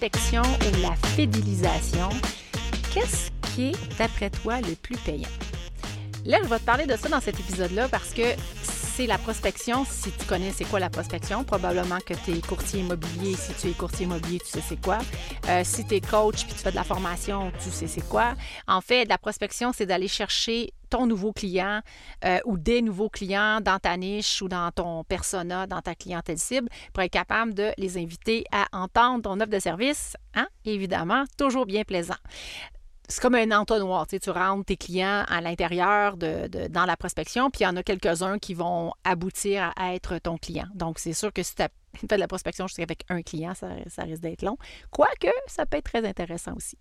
prospection ou la fidélisation, qu'est-ce qui est, d'après toi, le plus payant? Là, je vais te parler de ça dans cet épisode-là parce que c'est la prospection. Si tu connais c'est quoi la prospection, probablement que tu es courtier immobilier. Si tu es courtier immobilier, tu sais c'est quoi. Euh, si tu es coach puis tu fais de la formation, tu sais c'est quoi. En fait, la prospection, c'est d'aller chercher ton nouveau client euh, ou des nouveaux clients dans ta niche ou dans ton persona, dans ta clientèle cible, pour être capable de les inviter à entendre ton offre de service, hein? évidemment, toujours bien plaisant c'est comme un entonnoir. Tu, sais, tu rentres tes clients à l'intérieur de, dans la prospection, puis il y en a quelques-uns qui vont aboutir à être ton client. Donc, c'est sûr que si tu fais de la prospection juste avec un client, ça, risque d'être long. Quoique, ça peut être très intéressant aussi.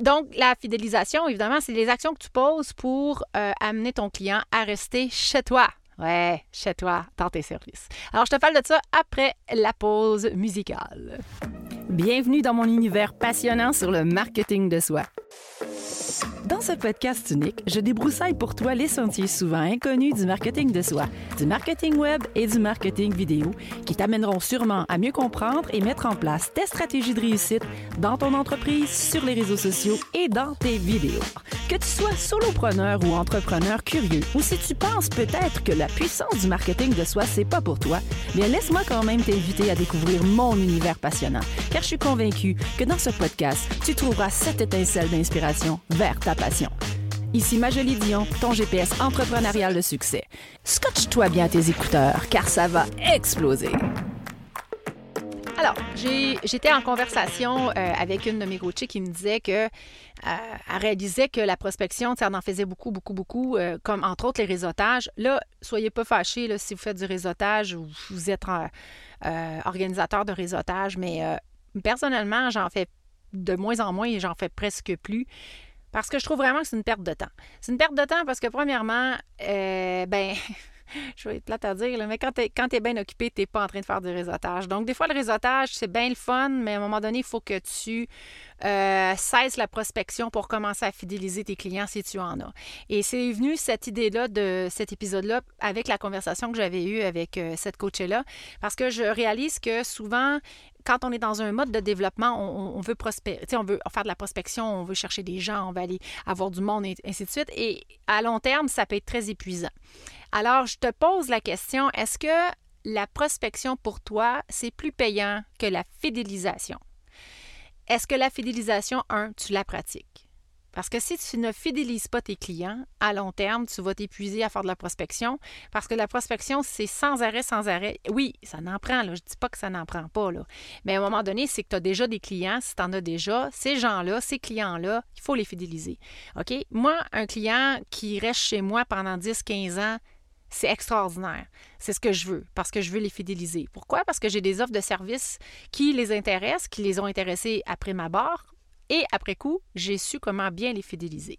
Donc, la fidélisation, évidemment, c'est les actions que tu poses pour euh, amener ton client à rester chez toi. Ouais, chez toi, dans tes services. Alors, je te parle de ça après la pause musicale. Bienvenue dans mon univers passionnant sur le marketing de soi. Dans ce podcast unique, je débroussaille pour toi les sentiers souvent inconnus du marketing de soi, du marketing web et du marketing vidéo qui t'amèneront sûrement à mieux comprendre et mettre en place tes stratégies de réussite dans ton entreprise, sur les réseaux sociaux et dans tes vidéos. Que tu sois solopreneur ou entrepreneur curieux, ou si tu penses peut-être que la puissance du marketing de soi, c'est pas pour toi, bien laisse-moi quand même t'inviter à découvrir mon univers passionnant, car je suis convaincue que dans ce podcast, tu trouveras cette étincelle d'inspiration vers ta passion. Ici Majolie Dion, ton GPS entrepreneurial de succès. Scotche-toi bien tes écouteurs, car ça va exploser. Alors, j'étais en conversation euh, avec une de mes coachées qui me disait que euh, réalisait que la prospection, elle en faisait beaucoup, beaucoup, beaucoup, euh, comme entre autres les réseautages. Là, soyez pas fâchés si vous faites du réseautage ou vous êtes organisateur de réseautage, mais personnellement, j'en fais de moins en moins et j'en fais presque plus. Parce que je trouve vraiment que c'est une perte de temps. C'est une perte de temps parce que, premièrement, euh, ben, je vais être plate à dire, mais quand tu es, bien occupé, tu n'es pas en train de faire du réseautage. Donc, des fois, le réseautage, c'est bien le fun, mais à un moment donné, il faut que tu euh, cesses la prospection pour commencer à fidéliser tes clients si tu en as. Et c'est venu cette idée-là de cet épisode-là avec la conversation que j'avais eue avec euh, cette coach-là, parce que je réalise que souvent, quand on est dans un mode de développement, on, veut prospérer, on veut faire de la prospection, on veut chercher des gens, on va aller avoir du monde et ainsi de suite. Et à long terme, ça peut être très épuisant. Alors, je te pose la question, est-ce que la prospection pour toi, c'est plus payant que la fidélisation? Est-ce que la fidélisation, un, tu la pratiques? Parce que si tu ne fidélises pas tes clients, à long terme, tu vas t'épuiser à faire de la prospection. Parce que la prospection, c'est sans arrêt, sans arrêt. Oui, ça n'en prend, là. je ne dis pas que ça n'en prend pas. Là. Mais à un moment donné, c'est que tu as déjà des clients. Si tu en as déjà, ces gens-là, ces clients-là, il faut les fidéliser. OK? Moi, un client qui reste chez moi pendant 10, 15 ans, c'est extraordinaire. C'est ce que je veux parce que je veux les fidéliser. Pourquoi? Parce que j'ai des offres de services qui les intéressent, qui les ont intéressés après ma barre. Et après coup, j'ai su comment bien les fidéliser.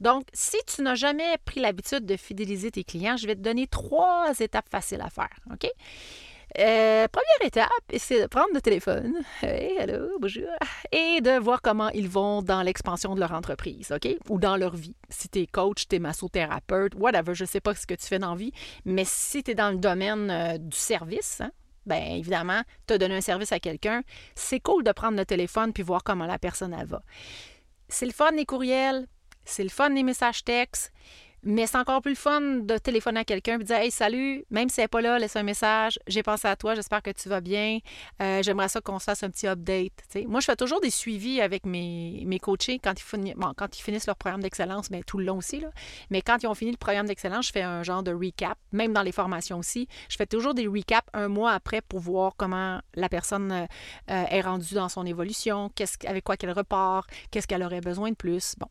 Donc, si tu n'as jamais pris l'habitude de fidéliser tes clients, je vais te donner trois étapes faciles à faire. OK? Euh, première étape, c'est de prendre le téléphone, hey, bonjour, et de voir comment ils vont dans l'expansion de leur entreprise, OK? Ou dans leur vie. Si tu es coach, tu es massothérapeute, whatever, je ne sais pas ce que tu fais dans la vie, mais si tu es dans le domaine euh, du service, hein, bien évidemment, tu as donné un service à quelqu'un, c'est cool de prendre le téléphone puis voir comment la personne elle va. C'est le fun les courriels, c'est le fun les messages textes, mais c'est encore plus le fun de téléphoner à quelqu'un et de dire Hey, salut, même si elle n'est pas là, laisse un message. J'ai pensé à toi, j'espère que tu vas bien. Euh, j'aimerais ça qu'on se fasse un petit update. Moi, je fais toujours des suivis avec mes, mes coachés quand ils, finissent, quand ils finissent leur programme d'excellence, mais tout le long aussi. Là. Mais quand ils ont fini le programme d'excellence, je fais un genre de recap, même dans les formations aussi. Je fais toujours des recaps un mois après pour voir comment la personne euh, est rendue dans son évolution, avec quoi qu'elle repart, qu'est-ce qu'elle aurait besoin de plus. Bon.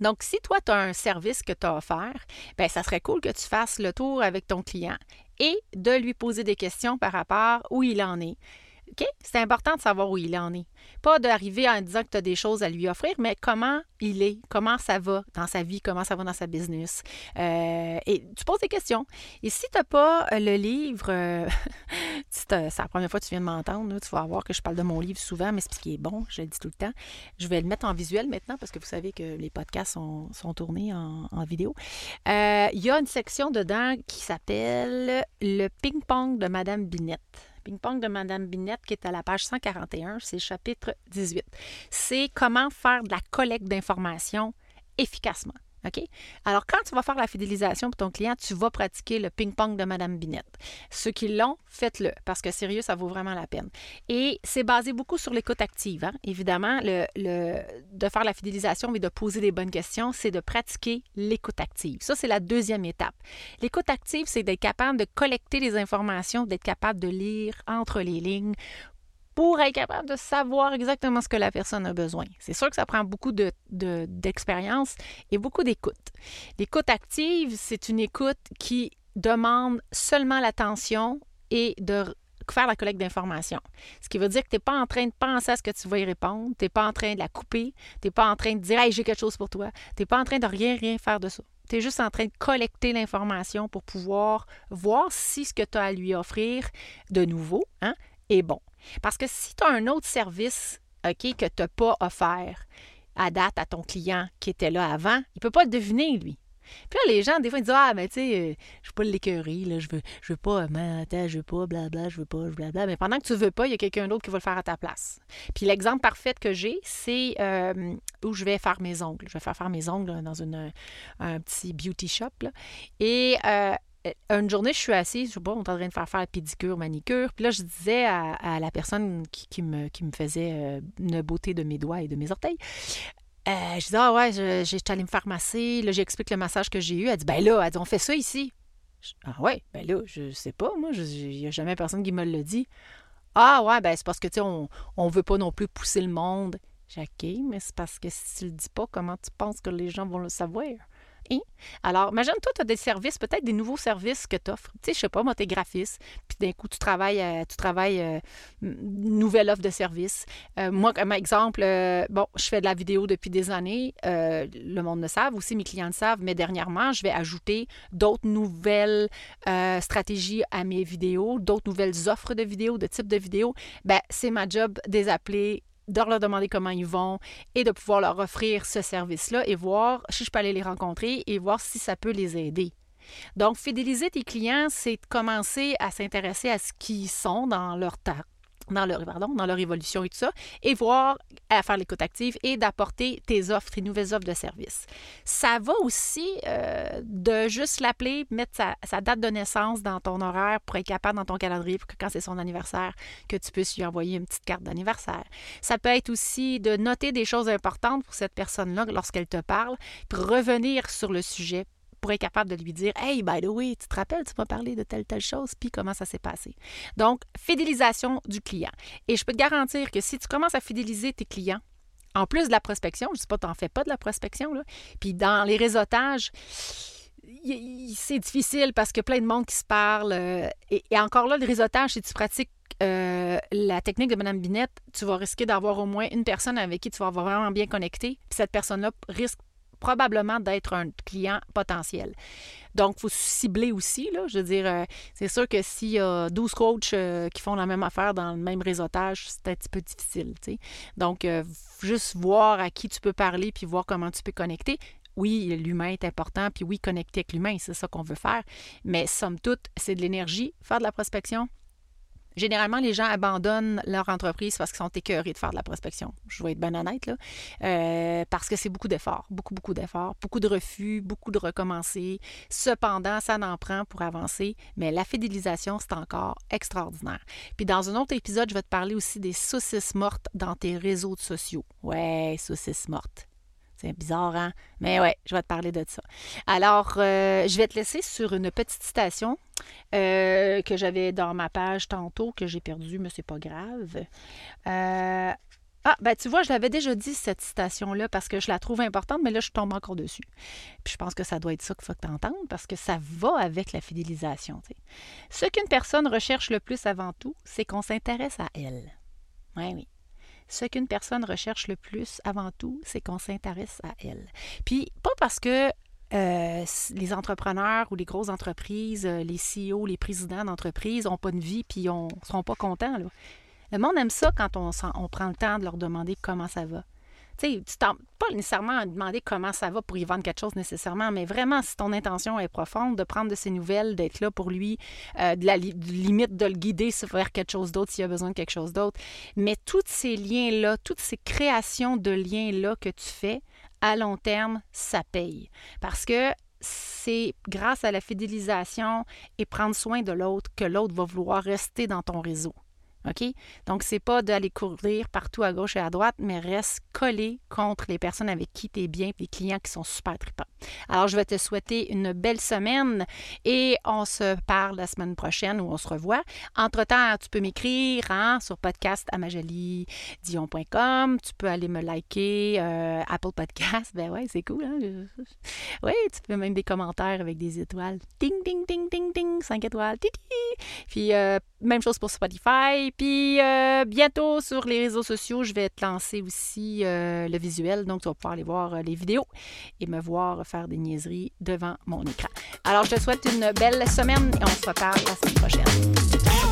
Donc, si toi, tu as un service que tu as offert, bien, ça serait cool que tu fasses le tour avec ton client et de lui poser des questions par rapport où il en est. C'est important de savoir où il en est. Pas d'arriver en disant que tu as des choses à lui offrir, mais comment il est, comment ça va dans sa vie, comment ça va dans sa business. Euh, et tu poses des questions. Et si tu n'as pas euh, le livre, euh, c'est la première fois que tu viens de m'entendre, tu vas voir que je parle de mon livre souvent, mais c'est ce qui est bon, je le dis tout le temps. Je vais le mettre en visuel maintenant parce que vous savez que les podcasts sont, tournés en, en vidéo. Il y a une section dedans qui s'appelle Le ping-pong de Madame Binette. Ping-pong de Madame Binette, qui est à la page 141, c'est chapitre 18. C'est comment faire de la collecte d'informations efficacement. OK? Alors, quand tu vas faire la fidélisation pour ton client, tu vas pratiquer le ping-pong de Madame Binette. Ceux qui l'ont, faites-le, parce que sérieux, ça vaut vraiment la peine. Et c'est basé beaucoup sur l'écoute active. Hein. Évidemment, le, de faire la fidélisation, mais de poser des bonnes questions, c'est de pratiquer l'écoute active. Ça, c'est la deuxième étape. L'écoute active, c'est d'être capable de collecter les informations, d'être capable de lire entre les lignes pour être capable de savoir exactement ce que la personne a besoin. C'est sûr que ça prend beaucoup d'expérience de, et beaucoup d'écoute. L'écoute active, c'est une écoute qui demande seulement l'attention et de faire la collecte d'informations. Ce qui veut dire que tu n'es pas en train de penser à ce que tu vas y répondre, tu n'es pas en train de la couper, tu n'es pas en train de dire j'ai quelque chose pour toi, tu n'es pas en train de rien, rien faire de ça. Tu es juste en train de collecter l'information pour pouvoir voir si ce que tu as à lui offrir de nouveau hein, est bon. Parce que si tu as un autre service que tu n'as pas offert à date à ton client qui était là avant, il ne peut pas le deviner, lui. Puis là, les gens, des fois, ils disent Ah, mais tu sais, euh, je veux pas l'écœurer, là, je veux, je veux pas, mais attends, je veux pas, blabla, je veux pas, blabla. Mais pendant que tu veux pas, il y a quelqu'un d'autre qui va le faire à ta place. Puis l'exemple parfait que j'ai, c'est euh, où je vais faire mes ongles. Je vais faire faire mes ongles dans une, un petit beauty shop. Et euh, euh, une journée, je suis assise, je sais pas, on est en train de faire faire pédicure, manicure. Puis là, je disais à, la personne qui, me, qui me faisait euh, une beauté de mes doigts et de mes orteils, euh, je disais, ah ouais, j'étais allée me faire masser. Là, j'explique le massage que j'ai eu. Elle dit, ben là, elle dit, on fait ça ici. ah ouais, ben là, je sais pas, moi, il n'y a jamais personne qui me l'a dit. Ah ouais, ben c'est parce que, tu sais, on ne veut pas non plus pousser le monde. J'ai dit, mais c'est parce que si tu le dis pas, comment tu penses que les gens vont le savoir? Alors, imagine-toi, tu as des services, peut-être des nouveaux services que tu offres. Tu sais, je sais pas, moi, tu es graphiste, puis d'un coup, tu travailles, euh, tu travailles euh, une nouvelle offre de service. Euh, moi, comme exemple, bon, je fais de la vidéo depuis des années. le monde le savent, aussi mes clients le savent, mais dernièrement, je vais ajouter d'autres nouvelles stratégies à mes vidéos, d'autres nouvelles offres de vidéos, de type de vidéos. Ben, c'est ma job de les appeler de leur demander comment ils vont et de pouvoir leur offrir ce service-là et voir si je peux aller les rencontrer et voir si ça peut les aider. Donc, fidéliser tes clients, c'est commencer à s'intéresser à ce qu'ils sont dans leur, temps dans leur, pardon, dans leur évolution et tout ça, et voir à faire l'écoute active et d'apporter tes offres, tes nouvelles offres de services. Ça va aussi euh, de juste l'appeler, mettre sa, date de naissance dans ton horaire pour être capable dans ton calendrier pour que quand c'est son anniversaire, que tu puisses lui envoyer une petite carte d'anniversaire. Ça peut être aussi de noter des choses importantes pour cette personne-là lorsqu'elle te parle, puis revenir sur le sujet pour être capable de lui dire Hey, by the way, tu te rappelles, tu m'as parlé de telle, telle chose, puis comment ça s'est passé. Donc, fidélisation du client. Et je peux te garantir que si tu commences à fidéliser tes clients, en plus de la prospection, je ne sais pas, tu n'en fais pas de la prospection, là, puis dans les réseautages, c'est difficile parce que plein de monde qui se parle. Euh, et, encore là, le réseautage, si tu pratiques euh, la technique de Mme Binette, tu vas risquer d'avoir au moins une personne avec qui tu vas vraiment bien connecté. Puis cette personne-là risque probablement d'être un client potentiel. Donc, il faut cibler aussi. Là, je veux dire, euh, c'est sûr que s'il y a 12 coachs euh, qui font la même affaire dans le même réseautage, c'est un petit peu difficile. Donc, euh, juste voir à qui tu peux parler puis voir comment tu peux connecter. Oui, l'humain est important, puis oui, connecter avec l'humain, c'est ça qu'on veut faire. Mais somme toute, c'est de l'énergie, faire de la prospection, Généralement, les gens abandonnent leur entreprise parce qu'ils sont écœurés de faire de la prospection. Je vais être bien honnête, là. Euh, parce que c'est beaucoup d'efforts, beaucoup, beaucoup d'efforts, beaucoup de refus, beaucoup de recommencer. Cependant, ça n'en prend pour avancer, mais la fidélisation, c'est encore extraordinaire. Puis dans un autre épisode, je vais te parler aussi des saucisses mortes dans tes réseaux sociaux. Ouais, saucisses mortes. C'est bizarre, hein? Mais ouais, je vais te parler de ça. Alors, euh, je vais te laisser sur une petite citation euh, que j'avais dans ma page tantôt, que j'ai perdue, mais c'est pas grave. Euh, ah, ben tu vois, je l'avais déjà dit, cette citation-là, parce que je la trouve importante, mais là, je tombe encore dessus. Puis je pense que ça doit être ça qu'il faut que tu entendes, parce que ça va avec la fidélisation. Ce qu'une personne recherche le plus avant tout, c'est qu'on s'intéresse à elle. Oui, oui ce qu'une personne recherche le plus avant tout, c'est qu'on s'intéresse à elle. Puis pas parce que euh, les entrepreneurs ou les grosses entreprises, euh, les CEO, les présidents d'entreprises n'ont pas de vie puis ne seront pas contents. Le monde aime ça quand on, prend le temps de leur demander comment ça va. Tu sais, pas nécessairement à demander comment ça va pour y vendre quelque chose nécessairement, mais vraiment, si ton intention est profonde, de prendre de ses nouvelles, d'être là pour lui, euh, de la limite de le guider vers quelque chose d'autre s'il a besoin de quelque chose d'autre. Mais tous ces liens-là, toutes ces créations de liens-là que tu fais, à long terme, ça paye. Parce que c'est grâce à la fidélisation et prendre soin de l'autre que l'autre va vouloir rester dans ton réseau. OK? Donc, c'est pas d'aller courir partout à gauche et à droite, mais reste collé contre les personnes avec qui tu es bien, les clients qui sont super tripants. Alors, je vais te souhaiter une belle semaine et on se parle la semaine prochaine où on se revoit. Entre-temps, tu peux m'écrire hein, sur podcast Dion.com. Tu peux aller me liker euh, Apple Podcast. Ben ouais, c'est cool. Hein? Oui, tu peux même des commentaires avec des étoiles. Ding, ding, ding, ding, ding. 5 étoiles. Titi. Puis, euh, même chose pour Spotify. Puis euh, bientôt sur les réseaux sociaux, je vais te lancer aussi euh, le visuel. Donc, tu vas pouvoir aller voir euh, les vidéos et me voir faire des niaiseries devant mon écran. Alors, je te souhaite une belle semaine et on se reparle la semaine prochaine.